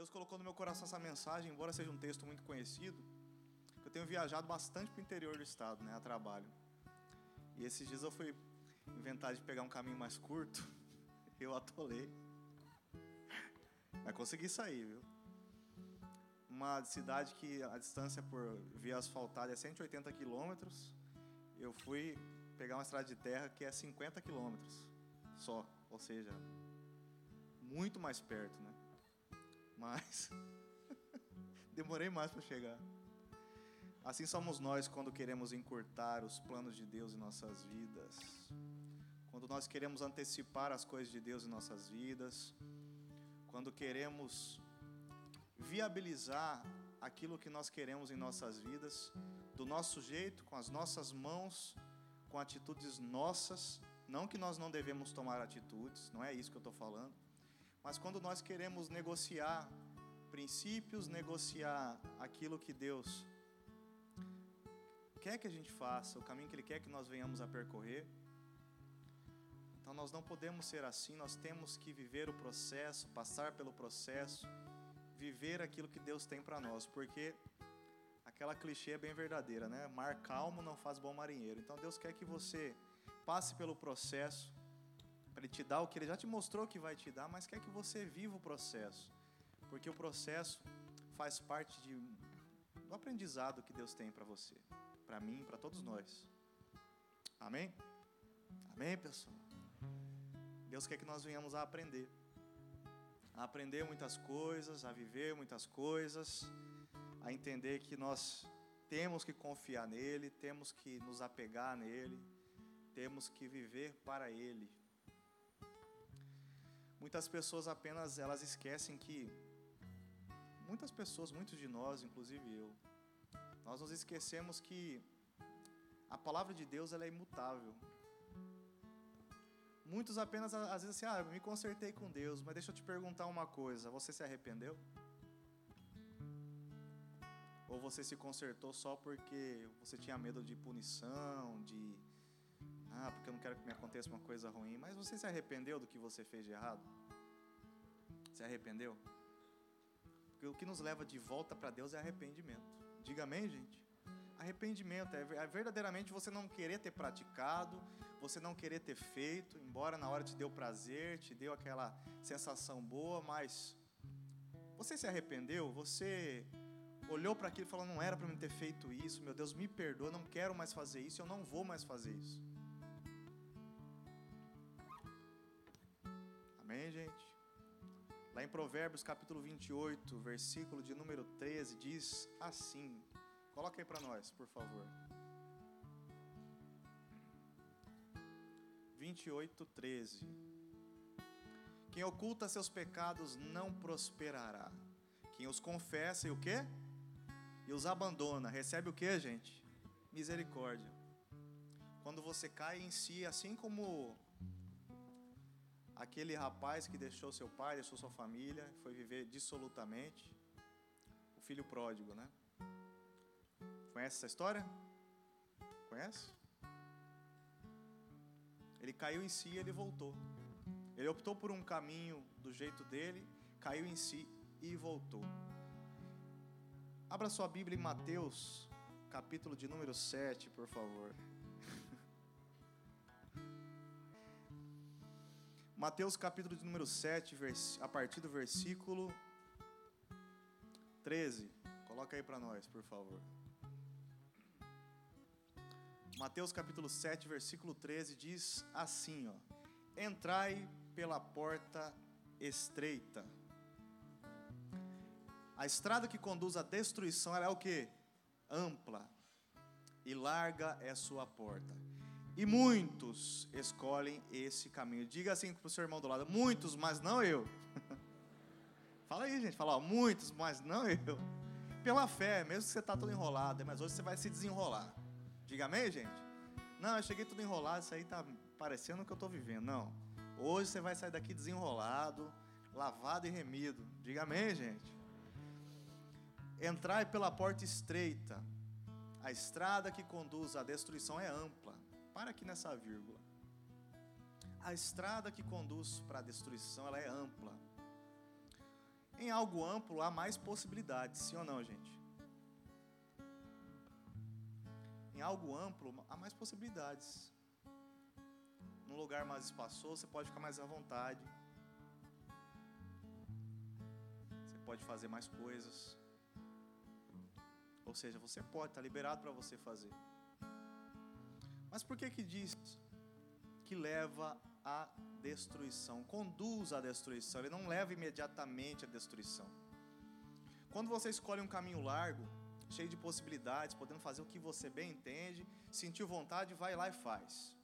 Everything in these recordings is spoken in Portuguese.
Deus colocou no meu coração essa mensagem, embora seja um texto muito conhecido, que eu tenho viajado bastante para o interior do estado, né, a trabalho. E esses dias eu fui inventar de pegar um caminho mais curto, eu atolei. Mas consegui sair, viu? Uma cidade que a distância por via asfaltada é 180 quilômetros. Eu fui pegar uma estrada de terra que é 50 quilômetros só, ou seja, muito mais perto, né? Mas demorei mais para chegar. Assim somos nós quando queremos encurtar os planos de Deus em nossas vidas. Quando nós queremos antecipar as coisas de Deus em nossas vidas. Quando queremos viabilizar aquilo que nós queremos em nossas vidas, do nosso jeito, com as nossas mãos, com atitudes nossas. Não que nós não devemos tomar atitudes, não é isso que eu estou falando. Mas quando nós queremos negociar princípios, negociar aquilo que Deus quer que a gente faça, o caminho que Ele quer que nós venhamos a percorrer. Então nós não podemos ser assim, nós temos que viver o processo, passar pelo processo, viver aquilo que Deus tem para nós, porque aquela clichê é bem verdadeira, né? Mar calmo não faz bom marinheiro. Então Deus quer que você passe pelo processo, para Ele te dar o que Ele já te mostrou que vai te dar, mas quer que você viva o processo, porque o processo faz parte de, do aprendizado que Deus tem para você, para mim, para todos nós. Amém? Amém, pessoal? Deus quer que nós venhamos a aprender, a aprender muitas coisas, a viver muitas coisas, a entender que nós temos que confiar nele, temos que nos apegar nele, temos que viver para ele. Muitas pessoas apenas elas esquecem que muitas pessoas, muitos de nós, inclusive eu, nós nos esquecemos que a palavra de Deus ela é imutável. Muitos apenas às vezes assim, ah, me consertei com Deus, mas deixa eu te perguntar uma coisa, você se arrependeu? Ou você se consertou só porque você tinha medo de punição, de ah, porque eu não quero que me aconteça uma coisa ruim. Mas você se arrependeu do que você fez de errado? Se arrependeu? Porque o que nos leva de volta para Deus é arrependimento. Diga amém, gente? Arrependimento é, é verdadeiramente você não querer ter praticado, você não querer ter feito, embora na hora te deu prazer, te deu aquela sensação boa, mas você se arrependeu? Você olhou para aquilo e falou: não era para mim ter feito isso, meu Deus, me perdoa, não quero mais fazer isso, eu não vou mais fazer isso. Lá em Provérbios capítulo 28, versículo de número 13, diz assim. Coloca aí para nós, por favor. 28, 13. Quem oculta seus pecados não prosperará. Quem os confessa e o quê? E os abandona, recebe o quê, gente? Misericórdia. Quando você cai em si, assim como aquele rapaz que deixou seu pai, deixou sua família, foi viver dissolutamente. O filho pródigo, né? Conhece essa história? Conhece? Ele caiu em si e ele voltou. Ele optou por um caminho do jeito dele, caiu em si e voltou. Abra sua Bíblia em Mateus, capítulo de número 7, por favor. Mateus capítulo de número 7, a partir do versículo 13. Coloca aí para nós, por favor. Mateus capítulo 7, versículo 13 diz assim, ó: Entrai pela porta estreita. A estrada que conduz à destruição é o que? Ampla. E larga é sua porta e muitos escolhem esse caminho. Diga assim para o seu irmão do lado: muitos, mas não eu. Fala aí, gente. Fala, ó, muitos, mas não eu. Pela fé, mesmo que você está todo enrolado, mas hoje você vai se desenrolar. Diga amém, gente? Não, eu cheguei tudo enrolado, isso aí está parecendo o que eu estou vivendo. Não. Hoje você vai sair daqui desenrolado, lavado e remido. Diga amém, gente? Entrai pela porta estreita. A estrada que conduz à destruição é ampla para aqui nessa vírgula. A estrada que conduz para a destruição, ela é ampla. Em algo amplo há mais possibilidades, sim ou não, gente? Em algo amplo há mais possibilidades. Num lugar mais espaçoso, você pode ficar mais à vontade. Você pode fazer mais coisas. Ou seja, você pode, está liberado para você fazer. Mas por que que diz que leva à destruição? Conduz à destruição, ele não leva imediatamente à destruição. Quando você escolhe um caminho largo, cheio de possibilidades, podendo fazer o que você bem entende, sentiu vontade, vai lá e faz.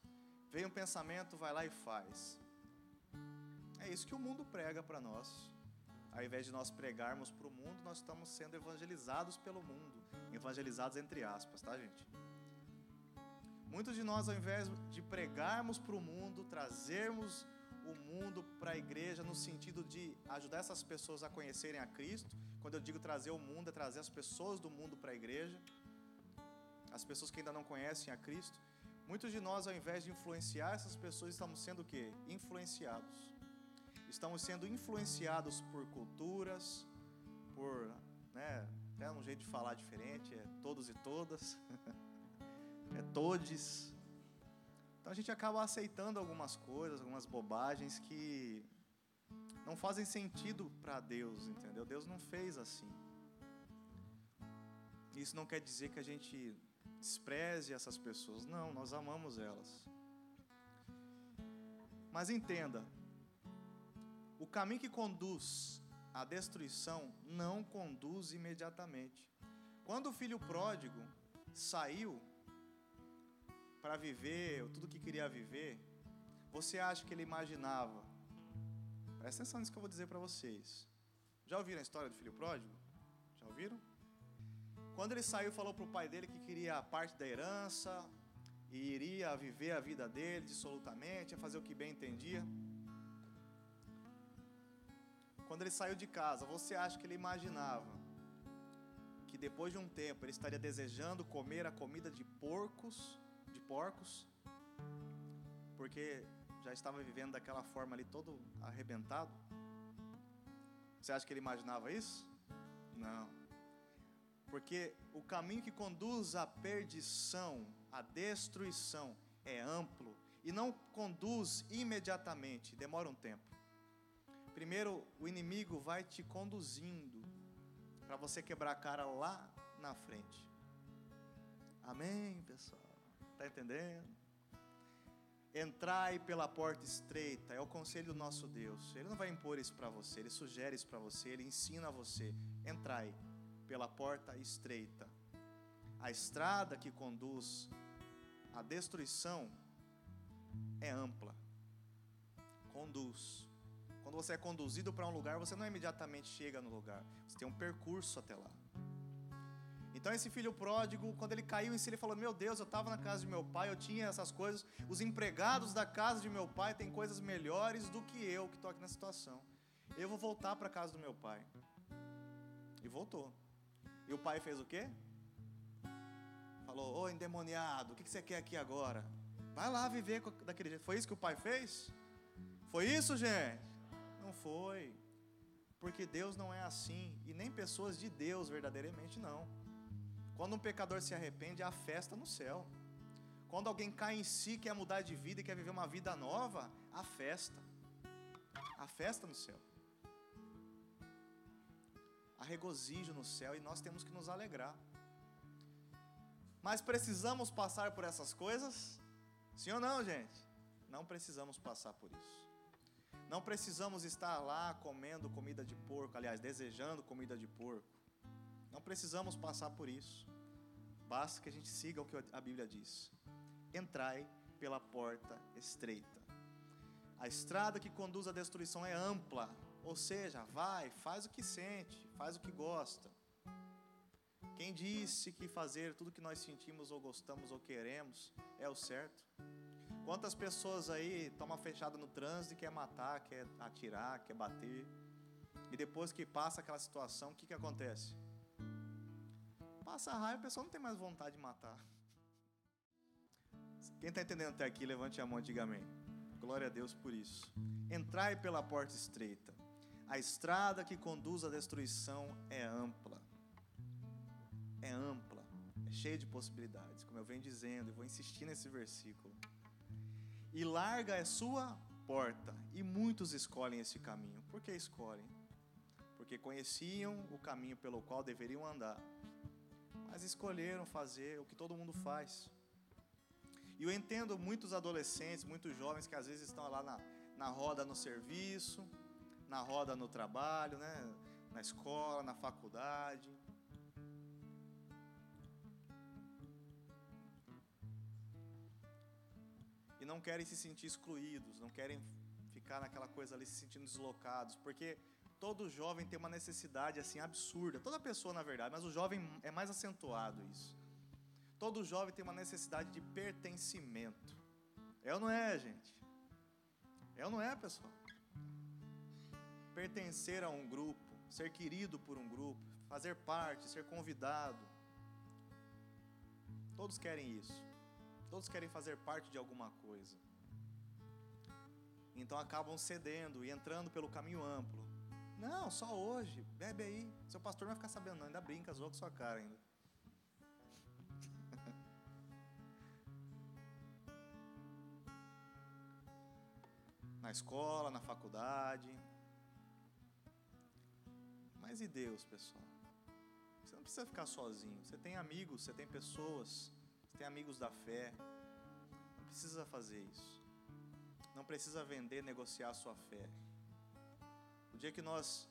Veio um pensamento, vai lá e faz. É isso que o mundo prega para nós. Ao invés de nós pregarmos para o mundo, nós estamos sendo evangelizados pelo mundo. Evangelizados entre aspas, tá, gente? Muitos de nós, ao invés de pregarmos para o mundo, trazermos o mundo para a igreja no sentido de ajudar essas pessoas a conhecerem a Cristo, quando eu digo trazer o mundo, é trazer as pessoas do mundo para a igreja, as pessoas que ainda não conhecem a Cristo. Muitos de nós, ao invés de influenciar essas pessoas, estamos sendo o quê? Influenciados. Estamos sendo influenciados por culturas, por, né, até um jeito de falar diferente, é todos e todas. é todes. Então a gente acaba aceitando algumas coisas, algumas bobagens que não fazem sentido para Deus, entendeu? Deus não fez assim. Isso não quer dizer que a gente despreze essas pessoas, não, nós amamos elas. Mas entenda, o caminho que conduz à destruição não conduz imediatamente. Quando o filho pródigo saiu para viver tudo que queria viver, você acha que ele imaginava? Presta atenção nisso que eu vou dizer para vocês. Já ouviram a história do filho pródigo? Já ouviram? Quando ele saiu, falou para o pai dele que queria parte da herança e iria viver a vida dele dissolutamente, a fazer o que bem entendia. Quando ele saiu de casa, você acha que ele imaginava que depois de um tempo ele estaria desejando comer a comida de porcos porcos, porque já estava vivendo daquela forma ali todo arrebentado. Você acha que ele imaginava isso? Não. Porque o caminho que conduz à perdição, à destruição, é amplo e não conduz imediatamente, demora um tempo. Primeiro, o inimigo vai te conduzindo para você quebrar a cara lá na frente. Amém, pessoal? Está entendendo? Entrai pela porta estreita, é o conselho do nosso Deus. Ele não vai impor isso para você, ele sugere isso para você, ele ensina a você. Entrai pela porta estreita. A estrada que conduz à destruição é ampla. Conduz. Quando você é conduzido para um lugar, você não imediatamente chega no lugar. Você tem um percurso até lá. Então esse filho pródigo, quando ele caiu em si, ele falou: Meu Deus, eu estava na casa de meu pai, eu tinha essas coisas. Os empregados da casa de meu pai têm coisas melhores do que eu que estou aqui na situação. Eu vou voltar para a casa do meu pai. E voltou. E o pai fez o quê? Falou: Ô endemoniado, o que você quer aqui agora? Vai lá viver daquele jeito. Foi isso que o pai fez? Foi isso, gente? Não foi. Porque Deus não é assim. E nem pessoas de Deus verdadeiramente não. Quando um pecador se arrepende, há festa no céu. Quando alguém cai em si, quer mudar de vida e quer viver uma vida nova, há festa. Há festa no céu. Há regozijo no céu e nós temos que nos alegrar. Mas precisamos passar por essas coisas? Sim ou não, gente? Não precisamos passar por isso. Não precisamos estar lá comendo comida de porco, aliás, desejando comida de porco. Não precisamos passar por isso. Basta que a gente siga o que a Bíblia diz. Entrai pela porta estreita. A estrada que conduz à destruição é ampla, ou seja, vai, faz o que sente, faz o que gosta. Quem disse que fazer tudo que nós sentimos ou gostamos ou queremos é o certo? Quantas pessoas aí tomam fechada no trânsito e quer matar, quer atirar, quer bater? E depois que passa aquela situação, o que, que acontece? Passa a raiva, a pessoa não tem mais vontade de matar. Quem está entendendo até aqui, levante a mão, diga amém. Glória a Deus por isso. Entrai pela porta estreita. A estrada que conduz à destruição é ampla. É ampla, é cheia de possibilidades, como eu venho dizendo, e vou insistir nesse versículo. E larga é sua porta, e muitos escolhem esse caminho. Por que escolhem? Porque conheciam o caminho pelo qual deveriam andar, mas escolheram fazer o que todo mundo faz. E eu entendo muitos adolescentes, muitos jovens que às vezes estão lá na, na roda no serviço, na roda no trabalho, né? na escola, na faculdade. E não querem se sentir excluídos, não querem ficar naquela coisa ali se sentindo deslocados, porque todo jovem tem uma necessidade assim absurda, toda pessoa na verdade, mas o jovem é mais acentuado isso. Todo jovem tem uma necessidade de pertencimento. É ou não é, gente? É ou não é, pessoal? Pertencer a um grupo, ser querido por um grupo, fazer parte, ser convidado. Todos querem isso. Todos querem fazer parte de alguma coisa. Então acabam cedendo e entrando pelo caminho amplo. Não, só hoje, bebe aí. Seu pastor não vai ficar sabendo, não. Ainda brinca, zoa com sua cara ainda. na escola, na faculdade. Mas e Deus, pessoal? Você não precisa ficar sozinho. Você tem amigos, você tem pessoas, você tem amigos da fé. Não precisa fazer isso. Não precisa vender, negociar a sua fé. O dia que nós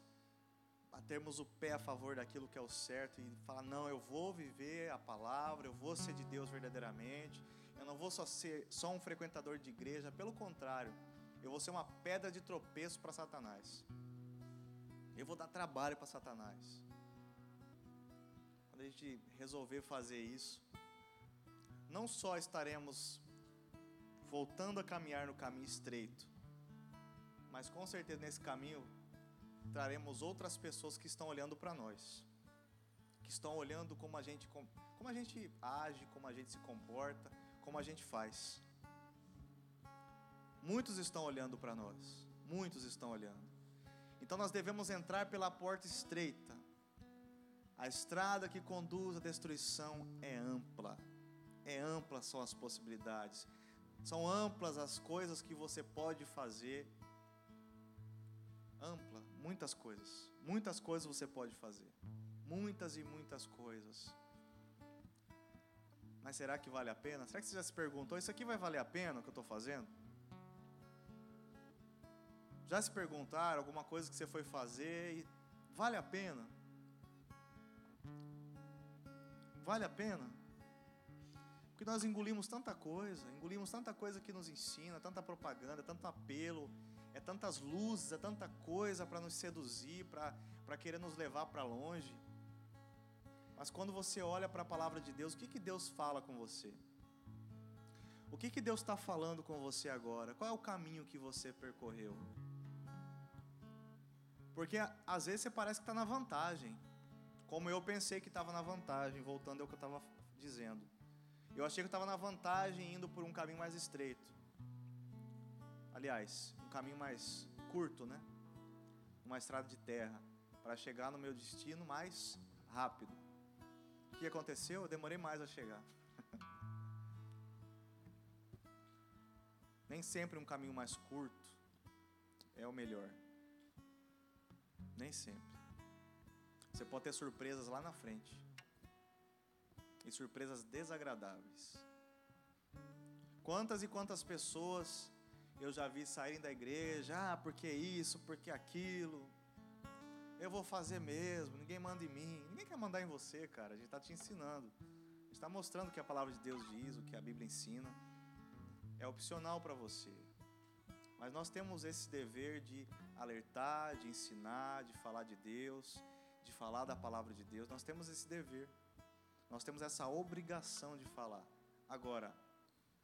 batermos o pé a favor daquilo que é o certo e falar, não, eu vou viver a palavra, eu vou ser de Deus verdadeiramente, eu não vou só ser só um frequentador de igreja, pelo contrário, eu vou ser uma pedra de tropeço para Satanás. Eu vou dar trabalho para Satanás. Quando a gente resolver fazer isso, não só estaremos voltando a caminhar no caminho estreito, mas com certeza nesse caminho traremos outras pessoas que estão olhando para nós, que estão olhando como a gente como a gente age, como a gente se comporta, como a gente faz. Muitos estão olhando para nós. Muitos estão olhando. Então nós devemos entrar pela porta estreita. A estrada que conduz à destruição é ampla. É ampla são as possibilidades. São amplas as coisas que você pode fazer. Ampla, muitas coisas. Muitas coisas você pode fazer. Muitas e muitas coisas. Mas será que vale a pena? Será que você já se perguntou: isso aqui vai valer a pena o que eu estou fazendo? Já se perguntaram alguma coisa que você foi fazer e vale a pena? Vale a pena? Porque nós engolimos tanta coisa, engolimos tanta coisa que nos ensina, tanta propaganda, tanto apelo, é tantas luzes, é tanta coisa para nos seduzir, para querer nos levar para longe. Mas quando você olha para a palavra de Deus, o que, que Deus fala com você? O que, que Deus está falando com você agora? Qual é o caminho que você percorreu? Porque às vezes você parece que está na vantagem. Como eu pensei que estava na vantagem, voltando ao que eu estava dizendo. Eu achei que estava na vantagem indo por um caminho mais estreito. Aliás, um caminho mais curto, né? Uma estrada de terra. Para chegar no meu destino mais rápido. O que aconteceu? Eu demorei mais a chegar. Nem sempre um caminho mais curto é o melhor. Nem sempre. Você pode ter surpresas lá na frente. E surpresas desagradáveis. Quantas e quantas pessoas eu já vi saírem da igreja, ah, porque isso, porque aquilo. Eu vou fazer mesmo, ninguém manda em mim. Ninguém quer mandar em você, cara. A gente está te ensinando. A gente está mostrando o que a palavra de Deus diz, o que a Bíblia ensina. É opcional para você. Mas nós temos esse dever de alertar, de ensinar, de falar de Deus, de falar da palavra de Deus. Nós temos esse dever. Nós temos essa obrigação de falar. Agora,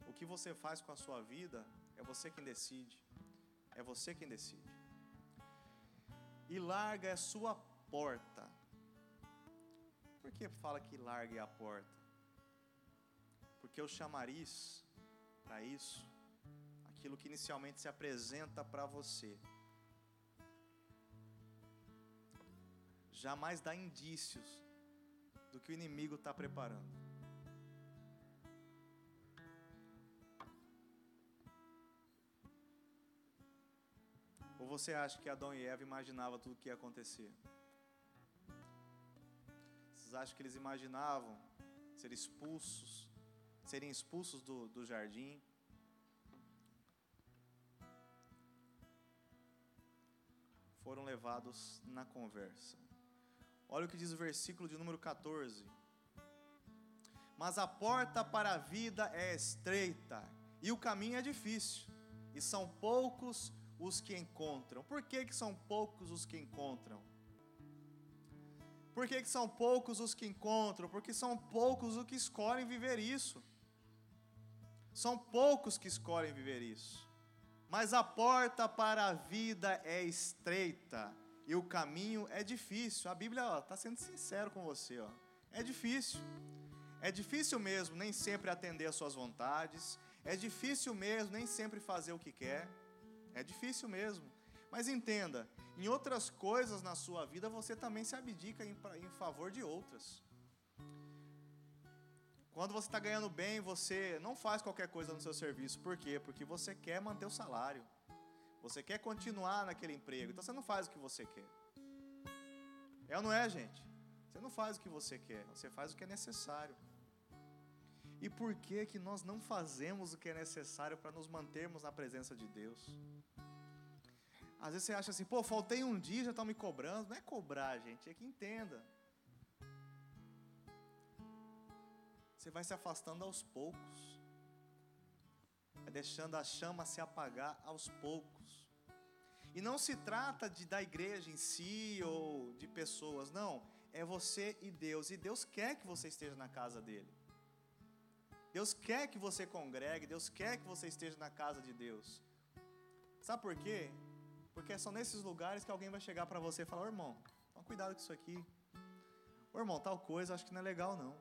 o que você faz com a sua vida é você quem decide. É você quem decide. E larga é sua porta. Por que fala que larga é a porta? Porque o chamariz para isso aquilo que inicialmente se apresenta para você. jamais dá indícios do que o inimigo está preparando. Você acha que Adão e Eva imaginavam tudo o que ia acontecer? Vocês acham que eles imaginavam ser expulsos, serem expulsos do, do jardim? Foram levados na conversa. Olha o que diz o versículo de número 14. Mas a porta para a vida é estreita, e o caminho é difícil, e são poucos os que encontram. Por que, que são poucos os que encontram? Por que, que são poucos os que encontram? Porque são poucos os que escolhem viver isso. São poucos que escolhem viver isso. Mas a porta para a vida é estreita e o caminho é difícil. A Bíblia está sendo sincero com você. Ó. É difícil. É difícil mesmo nem sempre atender às suas vontades. É difícil mesmo nem sempre fazer o que quer. É difícil mesmo. Mas entenda, em outras coisas na sua vida você também se abdica em, em favor de outras. Quando você está ganhando bem, você não faz qualquer coisa no seu serviço. Por quê? Porque você quer manter o salário. Você quer continuar naquele emprego. Então você não faz o que você quer. É ou não é, gente? Você não faz o que você quer. Você faz o que é necessário. E por que que nós não fazemos o que é necessário para nos mantermos na presença de Deus? Às vezes você acha assim, pô, faltei um dia, já estão me cobrando. Não é cobrar, gente, é que entenda. Você vai se afastando aos poucos. É deixando a chama se apagar aos poucos. E não se trata de da igreja em si ou de pessoas, não. É você e Deus. E Deus quer que você esteja na casa dele. Deus quer que você congregue, Deus quer que você esteja na casa de Deus. Sabe por quê? Porque são nesses lugares que alguém vai chegar para você e falar: oh, irmão, toma cuidado com isso aqui. Ô irmão, tal coisa acho que não é legal não.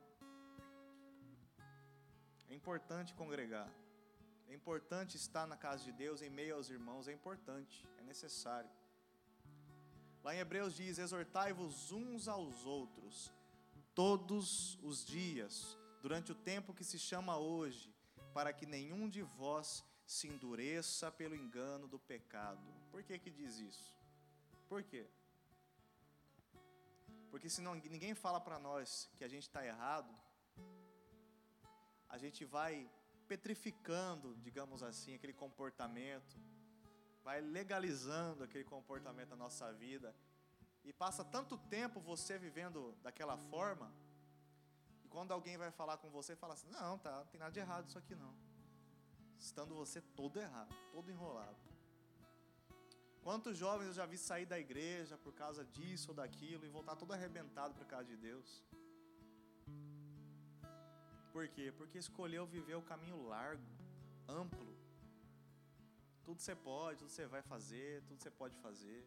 É importante congregar. É importante estar na casa de Deus em meio aos irmãos, é importante, é necessário. Lá em Hebreus diz: exortai-vos uns aos outros todos os dias durante o tempo que se chama hoje, para que nenhum de vós se endureça pelo engano do pecado. Por que que diz isso? Por quê? Porque se não, ninguém fala para nós que a gente está errado, a gente vai petrificando, digamos assim, aquele comportamento, vai legalizando aquele comportamento na nossa vida, e passa tanto tempo você vivendo daquela forma, quando alguém vai falar com você, fala assim: não, tá, não tem nada de errado isso aqui não. Estando você todo errado, todo enrolado. Quantos jovens eu já vi sair da igreja por causa disso ou daquilo e voltar todo arrebentado para casa de Deus? Por quê? Porque escolheu viver o caminho largo, amplo. Tudo você pode, tudo você vai fazer, tudo você pode fazer.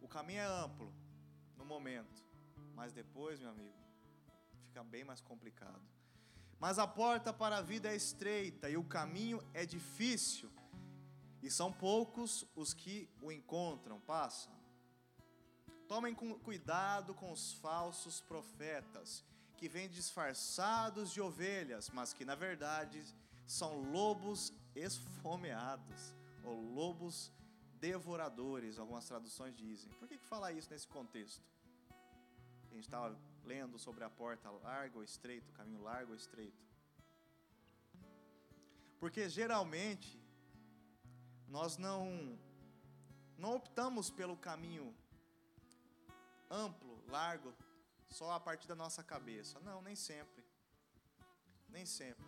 O caminho é amplo no momento, mas depois, meu amigo, fica bem mais complicado. Mas a porta para a vida é estreita e o caminho é difícil, e são poucos os que o encontram. Passa. Tomem cuidado com os falsos profetas, que vêm disfarçados de ovelhas, mas que na verdade são lobos esfomeados, ou lobos devoradores, algumas traduções dizem. Por que, que fala isso nesse contexto? A gente estava lendo sobre a porta larga ou estreita, o caminho largo ou estreito. Porque geralmente nós não não optamos pelo caminho amplo, largo, só a partir da nossa cabeça. Não, nem sempre. Nem sempre.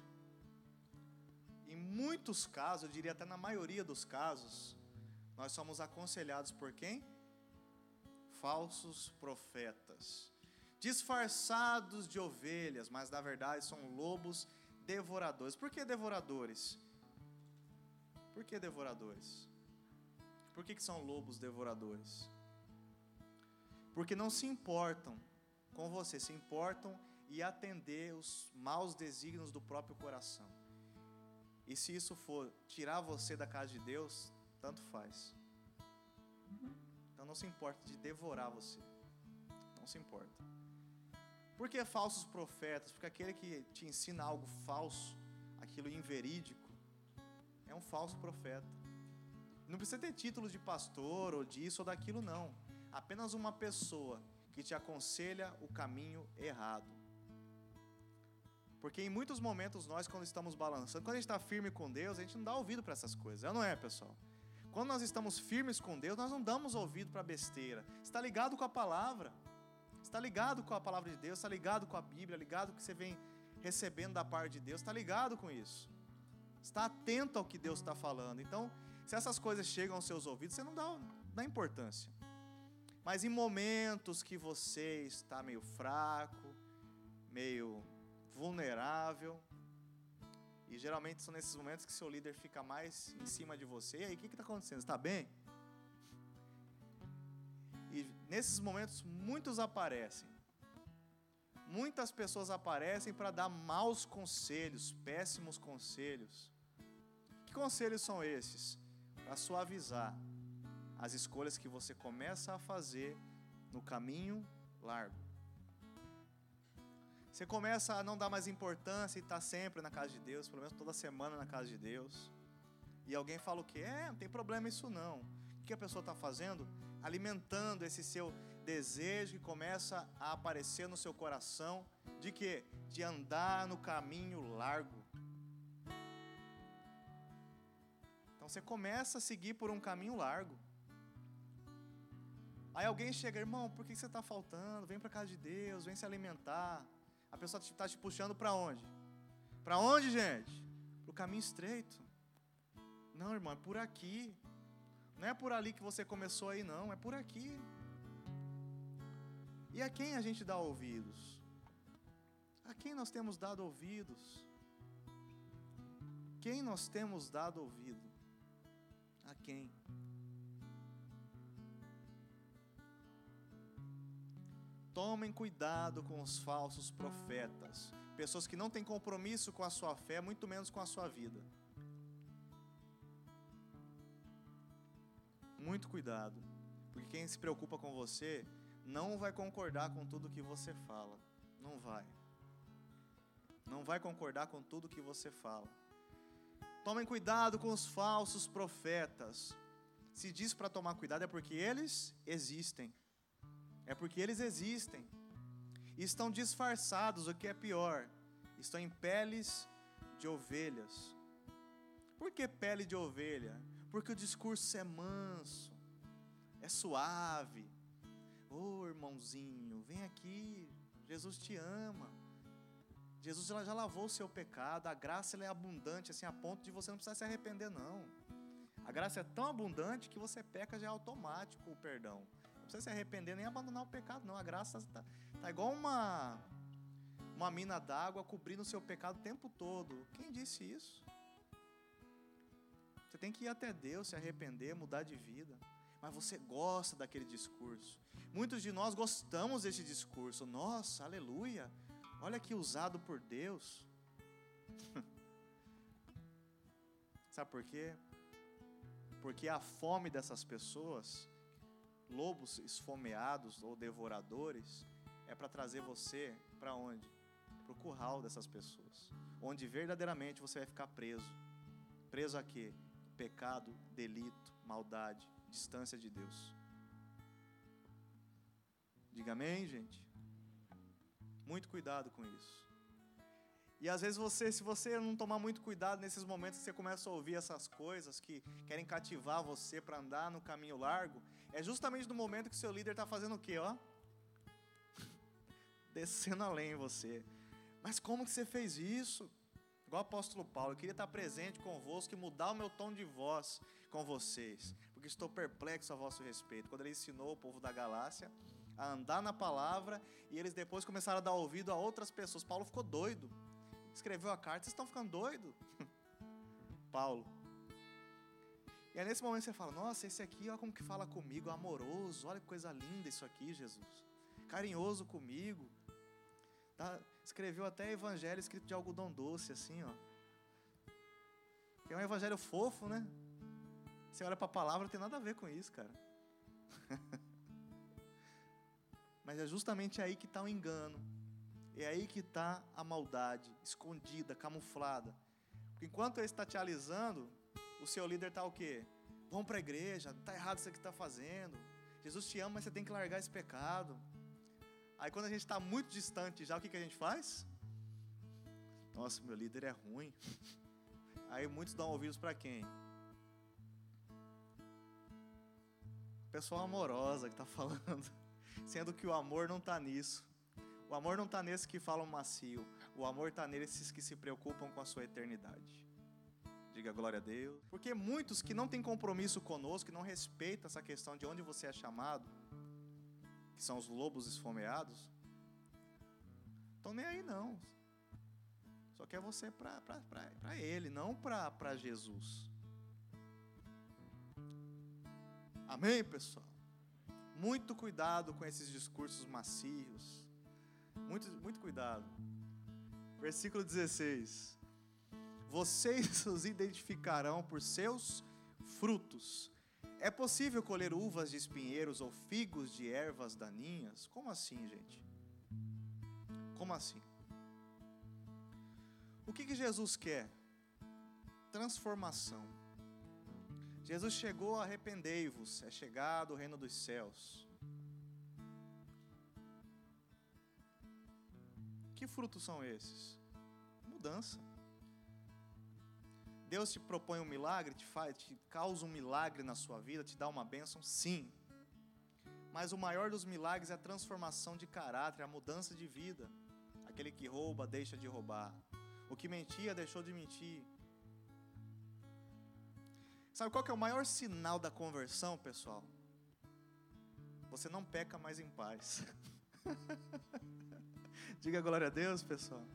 Em muitos casos, eu diria até na maioria dos casos, nós somos aconselhados por quem? Falsos profetas disfarçados de ovelhas, mas na verdade são lobos devoradores. Por que devoradores? Por que devoradores? Por que, que são lobos devoradores? Porque não se importam com você, se importam e atender os maus desígnios do próprio coração. E se isso for tirar você da casa de Deus, tanto faz. Então não se importa de devorar você. Não se importa. Por que falsos profetas? Porque aquele que te ensina algo falso, aquilo inverídico, é um falso profeta. Não precisa ter títulos de pastor ou disso ou daquilo, não. Apenas uma pessoa que te aconselha o caminho errado. Porque em muitos momentos nós, quando estamos balançando, quando a gente está firme com Deus, a gente não dá ouvido para essas coisas. É não é, pessoal? Quando nós estamos firmes com Deus, nós não damos ouvido para besteira. Está ligado com a palavra. Está ligado com a palavra de Deus, está ligado com a Bíblia, ligado com o que você vem recebendo da parte de Deus, está ligado com isso. Está atento ao que Deus está falando. Então, se essas coisas chegam aos seus ouvidos, você não dá, dá importância. Mas em momentos que você está meio fraco, meio vulnerável, e geralmente são nesses momentos que seu líder fica mais em cima de você. E aí, o que está acontecendo? Está bem? E nesses momentos, muitos aparecem. Muitas pessoas aparecem para dar maus conselhos, péssimos conselhos. Que conselhos são esses? Para suavizar as escolhas que você começa a fazer no caminho largo. Você começa a não dar mais importância e estar tá sempre na casa de Deus, pelo menos toda semana na casa de Deus. E alguém fala o quê? É, não tem problema isso não. O que a pessoa está fazendo? Alimentando esse seu desejo que começa a aparecer no seu coração de quê? De andar no caminho largo. Então você começa a seguir por um caminho largo. Aí alguém chega, irmão, por que você está faltando? Vem para casa de Deus, vem se alimentar. A pessoa está te puxando para onde? Para onde, gente? Para o caminho estreito. Não, irmão, é por aqui. Não é por ali que você começou aí, não. É por aqui. E a quem a gente dá ouvidos? A quem nós temos dado ouvidos? Quem nós temos dado ouvido? A quem? Tomem cuidado com os falsos profetas, pessoas que não têm compromisso com a sua fé, muito menos com a sua vida. Muito cuidado, porque quem se preocupa com você não vai concordar com tudo que você fala. Não vai. Não vai concordar com tudo que você fala. Tomem cuidado com os falsos profetas. Se diz para tomar cuidado é porque eles existem. É porque eles existem. Estão disfarçados, o que é pior, estão em peles de ovelhas. Por que pele de ovelha? Porque o discurso é manso, é suave. Ô oh, irmãozinho, vem aqui, Jesus te ama. Jesus já lavou o seu pecado, a graça é abundante, assim, a ponto de você não precisar se arrepender, não. A graça é tão abundante que você peca já é automático o perdão precisa se arrepender nem abandonar o pecado, não. A graça está tá igual uma, uma mina d'água cobrindo o seu pecado o tempo todo. Quem disse isso? Tem que ir até Deus, se arrepender, mudar de vida. Mas você gosta daquele discurso. Muitos de nós gostamos desse discurso. Nossa, aleluia. Olha que usado por Deus. Sabe por quê? Porque a fome dessas pessoas lobos esfomeados ou devoradores, é para trazer você para onde? Para o curral dessas pessoas, onde verdadeiramente você vai ficar preso. Preso a quê? Pecado, delito, maldade, distância de Deus. Diga amém, gente. Muito cuidado com isso. E às vezes você, se você não tomar muito cuidado nesses momentos que você começa a ouvir essas coisas que querem cativar você para andar no caminho largo, é justamente no momento que seu líder está fazendo o quê, ó? Descendo além em você. Mas como que você fez isso? Igual o apóstolo Paulo, eu queria estar presente convosco e mudar o meu tom de voz com vocês, porque estou perplexo a vosso respeito. Quando ele ensinou o povo da Galácia a andar na palavra e eles depois começaram a dar ouvido a outras pessoas, Paulo ficou doido escreveu a carta, vocês estão ficando doidos? Paulo. E aí nesse momento você fala, nossa, esse aqui, olha como que fala comigo, amoroso, olha que coisa linda isso aqui, Jesus. Carinhoso comigo. Tá? Escreveu até evangelho escrito de algodão doce, assim, ó. É um evangelho fofo, né? Você olha para a palavra, não tem nada a ver com isso, cara. Mas é justamente aí que está o engano. É aí que está a maldade, escondida, camuflada. Porque enquanto ele está te alisando, o seu líder está o quê? Vamos para a igreja, está errado isso que está fazendo. Jesus te ama, mas você tem que largar esse pecado. Aí quando a gente está muito distante já, o que, que a gente faz? Nossa, meu líder é ruim. Aí muitos dão ouvidos para quem? Pessoa amorosa que está falando. Sendo que o amor não está nisso. O amor não está nesses que falam macio. O amor está nesses que se preocupam com a sua eternidade. Diga glória a Deus. Porque muitos que não têm compromisso conosco, que não respeitam essa questão de onde você é chamado, que são os lobos esfomeados, estão nem aí não. Só quer você para Ele, não para Jesus. Amém, pessoal? Muito cuidado com esses discursos macios. Muito, muito cuidado. Versículo 16: Vocês os identificarão por seus frutos. É possível colher uvas de espinheiros ou figos de ervas daninhas? Como assim, gente? Como assim? O que, que Jesus quer? Transformação. Jesus chegou, arrependei-vos, é chegado o reino dos céus. Que frutos são esses? Mudança. Deus te propõe um milagre, te faz, te causa um milagre na sua vida, te dá uma bênção, sim. Mas o maior dos milagres é a transformação de caráter, a mudança de vida. Aquele que rouba deixa de roubar. O que mentia deixou de mentir. Sabe qual é o maior sinal da conversão, pessoal? Você não peca mais em paz. Diga glória a Deus, pessoal.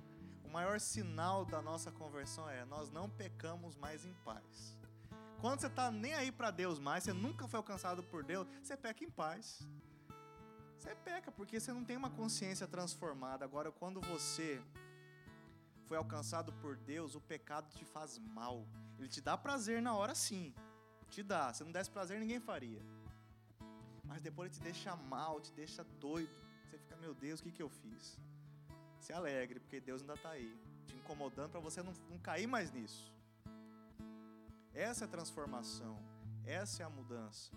Maior sinal da nossa conversão é nós não pecamos mais em paz. Quando você está nem aí para Deus mais, você nunca foi alcançado por Deus, você peca em paz. Você peca porque você não tem uma consciência transformada. Agora, quando você foi alcançado por Deus, o pecado te faz mal. Ele te dá prazer na hora sim. Te dá. Se não desse prazer, ninguém faria. Mas depois ele te deixa mal, te deixa doido. Você fica, meu Deus, o que, que eu fiz? Se alegre, porque Deus ainda está aí, te incomodando para você não, não cair mais nisso. Essa é a transformação, essa é a mudança.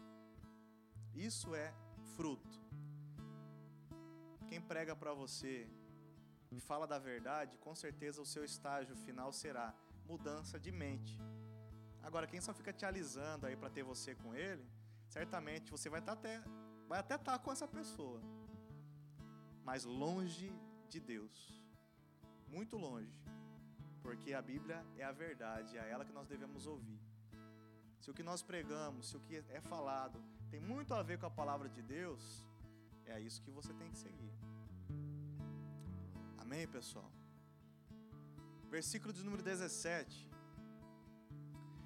Isso é fruto. Quem prega para você e fala da verdade, com certeza o seu estágio final será mudança de mente. Agora, quem só fica te alisando aí para ter você com ele, certamente você vai tá até vai até estar tá com essa pessoa, mas longe de Deus. Muito longe. Porque a Bíblia é a verdade, é a ela que nós devemos ouvir. Se o que nós pregamos, se o que é falado tem muito a ver com a palavra de Deus, é isso que você tem que seguir. Amém, pessoal? Versículo de número 17.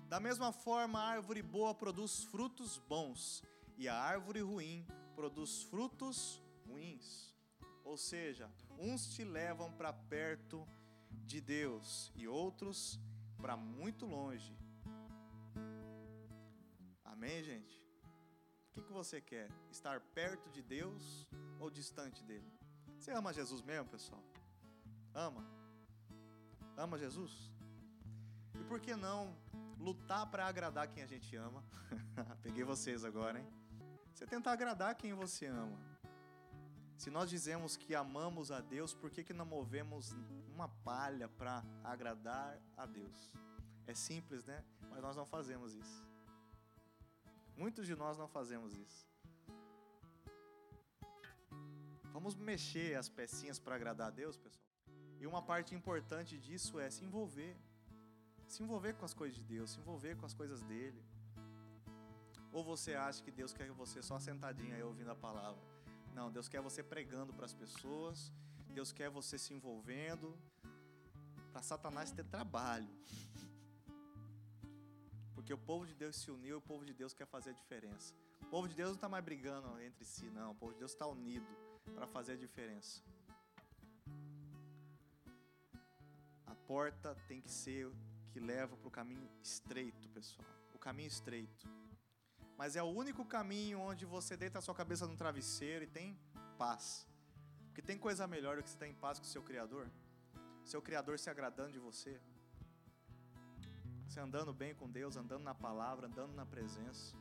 Da mesma forma, a árvore boa produz frutos bons, e a árvore ruim produz frutos ruins. Ou seja, uns te levam para perto de Deus e outros para muito longe. Amém, gente? O que, que você quer? Estar perto de Deus ou distante dele? Você ama Jesus mesmo, pessoal? Ama? Ama Jesus? E por que não lutar para agradar quem a gente ama? Peguei vocês agora, hein? Você tentar agradar quem você ama. Se nós dizemos que amamos a Deus, por que, que não movemos uma palha para agradar a Deus? É simples, né? Mas nós não fazemos isso. Muitos de nós não fazemos isso. Vamos mexer as pecinhas para agradar a Deus, pessoal? E uma parte importante disso é se envolver. Se envolver com as coisas de Deus, se envolver com as coisas dele. Ou você acha que Deus quer você só sentadinho aí ouvindo a palavra? Não, Deus quer você pregando para as pessoas. Deus quer você se envolvendo. Para Satanás ter trabalho. Porque o povo de Deus se uniu o povo de Deus quer fazer a diferença. O povo de Deus não está mais brigando entre si, não. O povo de Deus está unido para fazer a diferença. porta tem que ser que leva para o caminho estreito, pessoal. O caminho estreito. Mas é o único caminho onde você deita a sua cabeça no travesseiro e tem paz. Porque tem coisa melhor do que você estar em paz com o seu Criador? Seu Criador se agradando de você. Você andando bem com Deus, andando na palavra, andando na presença.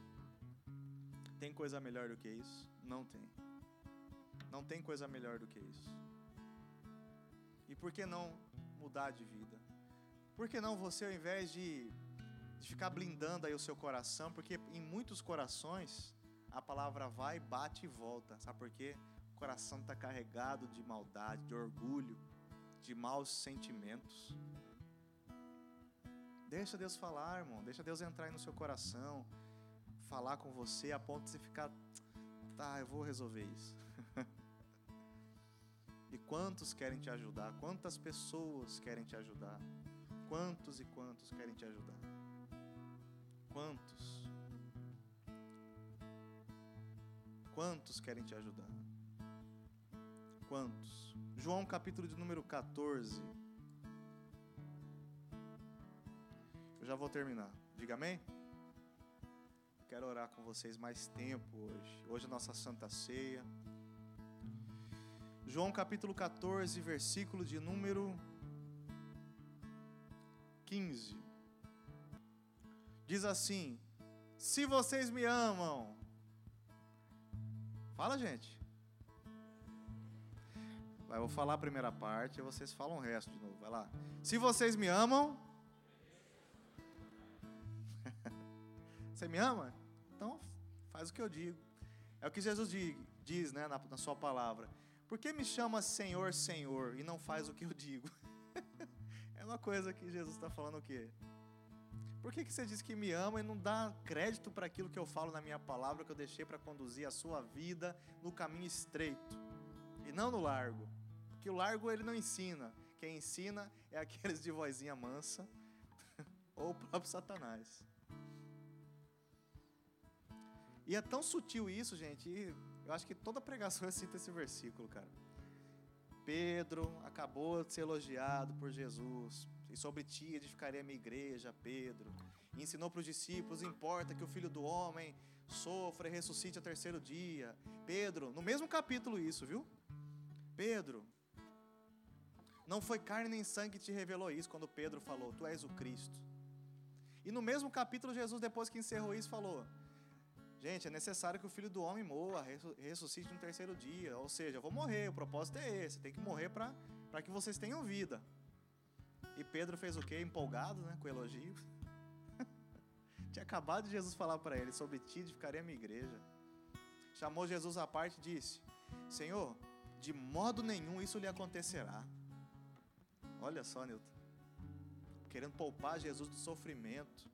Tem coisa melhor do que isso? Não tem. Não tem coisa melhor do que isso. E por que não mudar de vida? Por que não você, ao invés de, de ficar blindando aí o seu coração, porque em muitos corações a palavra vai, bate e volta. Sabe por quê? O coração está carregado de maldade, de orgulho, de maus sentimentos. Deixa Deus falar, irmão. Deixa Deus entrar aí no seu coração, falar com você a ponto de você ficar, tá, eu vou resolver isso. e quantos querem te ajudar? Quantas pessoas querem te ajudar? Quantos e quantos querem te ajudar? Quantos? Quantos querem te ajudar? Quantos? João capítulo de número 14. Eu já vou terminar. Diga amém? Quero orar com vocês mais tempo hoje. Hoje é nossa Santa Ceia. João capítulo 14, versículo de número 15. Diz assim: Se vocês me amam. Fala, gente. Vai, eu vou falar a primeira parte e vocês falam o resto de novo. Vai lá. Se vocês me amam. Você me ama? Então faz o que eu digo. É o que Jesus diz, né, na, na sua palavra. Por que me chama Senhor, Senhor e não faz o que eu digo? é uma coisa que Jesus está falando o quê? Por que, que você diz que me ama e não dá crédito para aquilo que eu falo na minha palavra que eu deixei para conduzir a sua vida no caminho estreito e não no largo? Porque o largo ele não ensina. Quem ensina é aqueles de vozinha mansa ou o próprio Satanás. E é tão sutil isso, gente. eu acho que toda pregação eu cito esse versículo, cara. Pedro acabou de ser elogiado por Jesus. E sobre ti edificarei a minha igreja, Pedro. E ensinou para os discípulos: importa que o filho do homem sofra e ressuscite ao terceiro dia. Pedro, no mesmo capítulo, isso, viu? Pedro, não foi carne nem sangue que te revelou isso quando Pedro falou: Tu és o Cristo. E no mesmo capítulo, Jesus, depois que encerrou isso, falou: Gente, é necessário que o filho do homem morra, ressuscite no terceiro dia. Ou seja, eu vou morrer, o propósito é esse: tem que morrer para que vocês tenham vida. E Pedro fez o quê? Empolgado né, com elogio. Tinha acabado de Jesus falar para ele: Sobre ti edificarei a minha igreja. Chamou Jesus à parte e disse: Senhor, de modo nenhum isso lhe acontecerá. Olha só, Newton. Querendo poupar Jesus do sofrimento.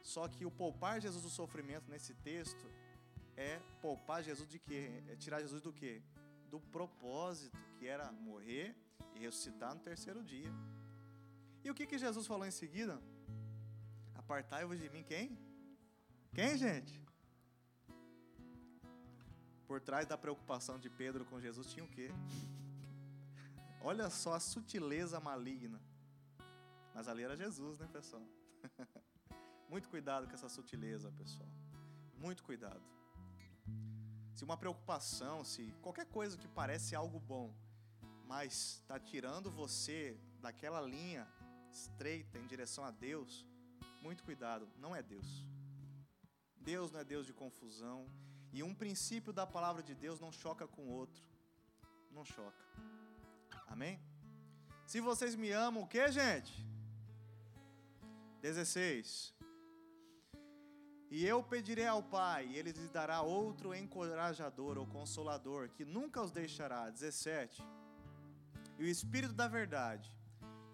Só que o poupar Jesus do sofrimento nesse texto é poupar Jesus de quê? É tirar Jesus do quê? Do propósito, que era morrer e ressuscitar no terceiro dia. E o que, que Jesus falou em seguida? Apartai-vos de mim quem? Quem, gente? Por trás da preocupação de Pedro com Jesus tinha o quê? Olha só a sutileza maligna. Mas ali era Jesus, né, pessoal? Muito cuidado com essa sutileza, pessoal. Muito cuidado. Se uma preocupação, se qualquer coisa que parece algo bom, mas está tirando você daquela linha estreita em direção a Deus, muito cuidado, não é Deus. Deus não é Deus de confusão. E um princípio da palavra de Deus não choca com o outro. Não choca. Amém? Se vocês me amam, o que, gente? 16. E eu pedirei ao Pai, e ele lhes dará outro encorajador ou consolador, que nunca os deixará. 17. E o Espírito da Verdade,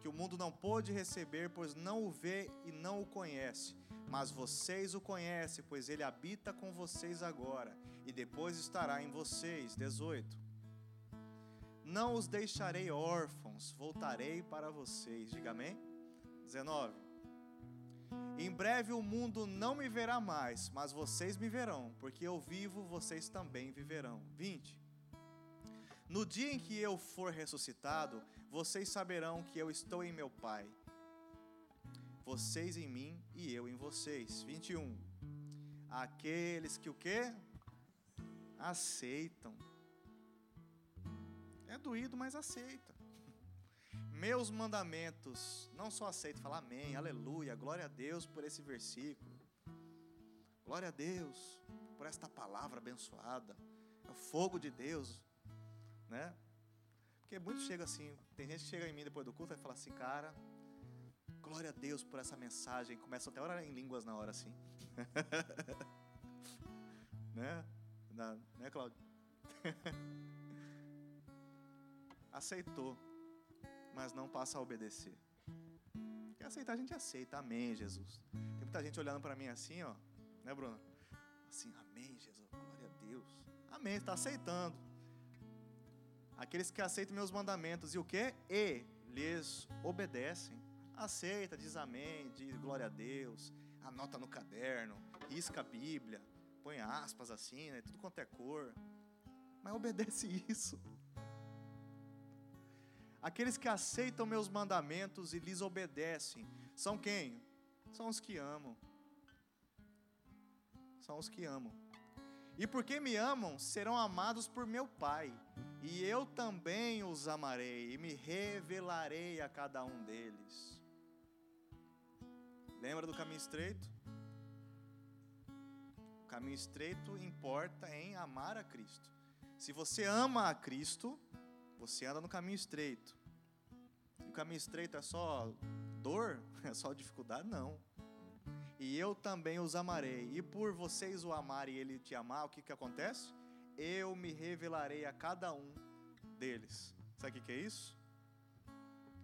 que o mundo não pôde receber, pois não o vê e não o conhece. Mas vocês o conhecem, pois ele habita com vocês agora, e depois estará em vocês. 18. Não os deixarei órfãos, voltarei para vocês. Diga amém. 19. Em breve o mundo não me verá mais, mas vocês me verão, porque eu vivo, vocês também viverão. 20. No dia em que eu for ressuscitado, vocês saberão que eu estou em meu Pai. Vocês em mim e eu em vocês. 21. Aqueles que o quê? Aceitam. É doído, mas aceita. Meus mandamentos, não só aceita, fala amém, aleluia, glória a Deus por esse versículo. Glória a Deus por esta palavra abençoada. É o fogo de Deus, né? Porque muitos chegam assim, tem gente que chega em mim depois do culto e fala assim, cara, glória a Deus por essa mensagem. Começa até a orar em línguas na hora assim. né? Na, né, Cláudio? Aceitou, mas não passa a obedecer. Quer aceitar, a gente aceita. Amém, Jesus. Tem muita gente olhando para mim assim, ó. Né, Bruno? Assim, amém, Jesus. Glória a Deus. Amém, está aceitando. Aqueles que aceitam meus mandamentos e o que? E lhes obedecem. Aceita, diz amém, diz glória a Deus, anota no caderno, risca a Bíblia, põe aspas assim, né? Tudo quanto é cor. Mas obedece isso. Aqueles que aceitam meus mandamentos e lhes obedecem, são quem? São os que amam. São os que amam. E porque me amam, serão amados por meu Pai. E eu também os amarei e me revelarei a cada um deles. Lembra do caminho estreito? O caminho estreito importa em amar a Cristo. Se você ama a Cristo, você anda no caminho estreito. E o caminho estreito é só dor? É só dificuldade? Não e eu também os amarei. E por vocês o amarem e ele te amar, o que, que acontece? Eu me revelarei a cada um deles. Sabe o que, que é isso?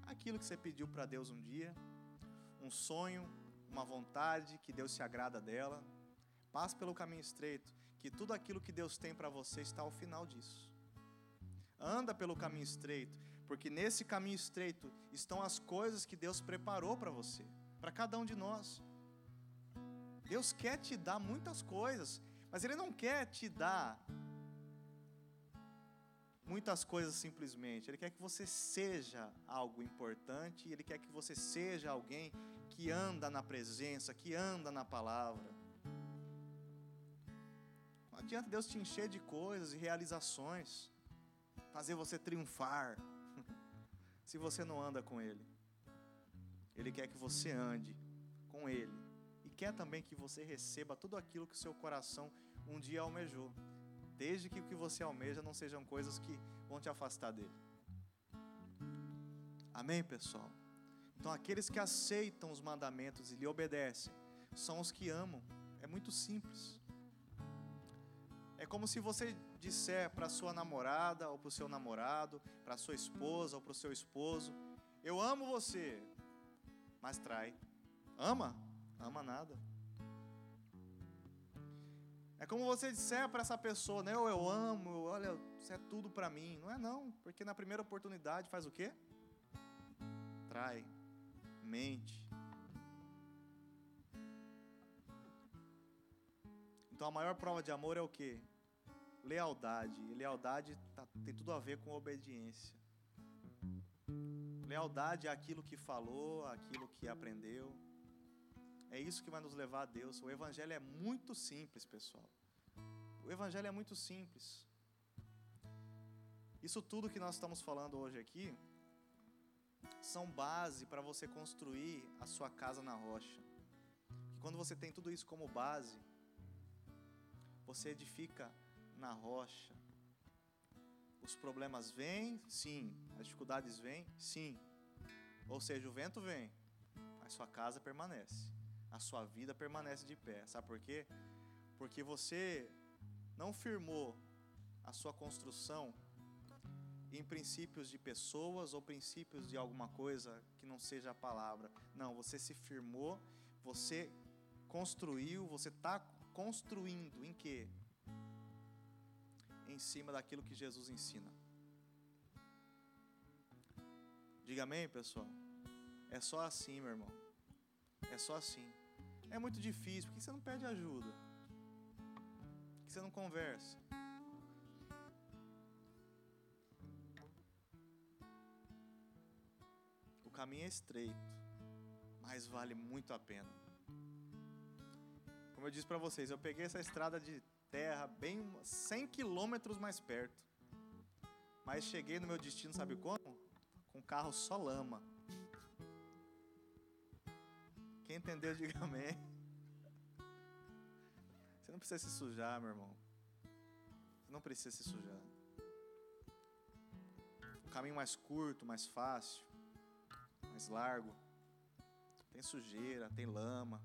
Aquilo que você pediu para Deus um dia, um sonho, uma vontade, que Deus se agrada dela. Passe pelo caminho estreito, que tudo aquilo que Deus tem para você está ao final disso. Anda pelo caminho estreito, porque nesse caminho estreito estão as coisas que Deus preparou para você, para cada um de nós. Deus quer te dar muitas coisas, mas Ele não quer te dar muitas coisas simplesmente. Ele quer que você seja algo importante, Ele quer que você seja alguém que anda na presença, que anda na palavra. Não adianta Deus te encher de coisas e realizações, fazer você triunfar, se você não anda com Ele. Ele quer que você ande com Ele quer também que você receba tudo aquilo que o seu coração um dia almejou, desde que o que você almeja não sejam coisas que vão te afastar dele. Amém, pessoal? Então, aqueles que aceitam os mandamentos e lhe obedecem são os que amam. É muito simples. É como se você disser para sua namorada ou para o seu namorado, para sua esposa ou para o seu esposo: Eu amo você, mas trai. Ama? Ama nada. É como você disser para essa pessoa, né? Eu, eu amo, olha, isso é tudo para mim. Não é não, porque na primeira oportunidade faz o quê? Trai, mente. Então a maior prova de amor é o quê? Lealdade. E lealdade tá, tem tudo a ver com obediência. Lealdade é aquilo que falou, aquilo que aprendeu. É isso que vai nos levar a Deus. O Evangelho é muito simples, pessoal. O Evangelho é muito simples. Isso tudo que nós estamos falando hoje aqui são base para você construir a sua casa na rocha. E quando você tem tudo isso como base, você edifica na rocha. Os problemas vêm, sim. As dificuldades vêm, sim. Ou seja, o vento vem, mas sua casa permanece a sua vida permanece de pé. Sabe por quê? Porque você não firmou a sua construção em princípios de pessoas ou princípios de alguma coisa que não seja a palavra. Não, você se firmou, você construiu, você está construindo em quê? Em cima daquilo que Jesus ensina. Diga amém, pessoal. É só assim, meu irmão. É só assim. É muito difícil, por que você não pede ajuda? Por que você não conversa? O caminho é estreito, mas vale muito a pena. Como eu disse para vocês, eu peguei essa estrada de terra bem 100 quilômetros mais perto. Mas cheguei no meu destino, sabe como? Com carro só lama. Quem entendeu, diga amém. Você não precisa se sujar, meu irmão. Você não precisa se sujar. Um caminho mais curto, mais fácil, mais largo. Tem sujeira, tem lama.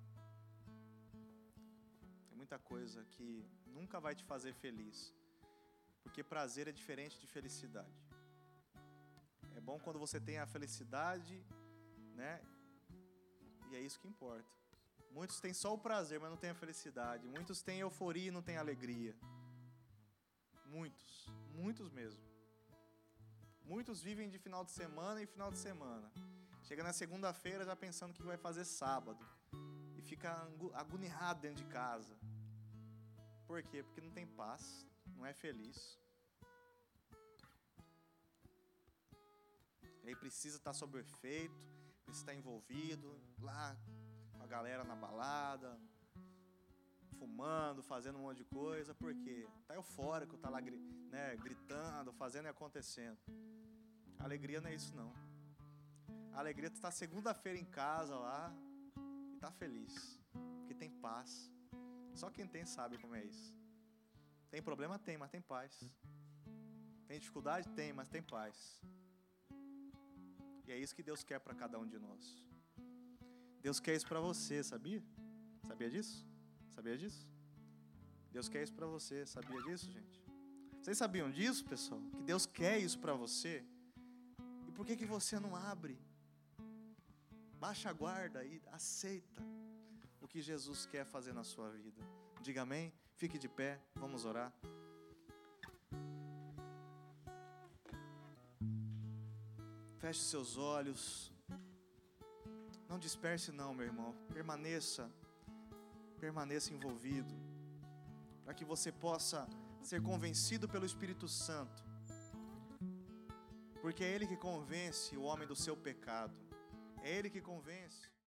Tem muita coisa que nunca vai te fazer feliz. Porque prazer é diferente de felicidade. É bom quando você tem a felicidade, né? É isso que importa. Muitos têm só o prazer, mas não têm a felicidade. Muitos têm euforia e não têm alegria. Muitos, muitos mesmo. Muitos vivem de final de semana em final de semana. Chega na segunda-feira já pensando o que vai fazer sábado. E fica agoniado dentro de casa. Por quê? Porque não tem paz, não é feliz. Ele precisa estar sob efeito, estar envolvido lá com a galera na balada, fumando, fazendo um monte de coisa, porque está eufórico, está lá né, gritando, fazendo e acontecendo. Alegria não é isso não. A alegria estar segunda-feira em casa lá e tá feliz, porque tem paz. Só quem tem sabe como é isso. Tem problema? Tem, mas tem paz. Tem dificuldade? Tem, mas tem paz. E é isso que Deus quer para cada um de nós. Deus quer isso para você, sabia? Sabia disso? Sabia disso? Deus quer isso para você, sabia disso, gente? Vocês sabiam disso, pessoal? Que Deus quer isso para você? E por que que você não abre? Baixa a guarda e aceita o que Jesus quer fazer na sua vida. Diga amém. Fique de pé, vamos orar. Feche seus olhos. Não disperse não, meu irmão. Permaneça permaneça envolvido, para que você possa ser convencido pelo Espírito Santo, porque é Ele que convence o homem do seu pecado, é Ele que convence.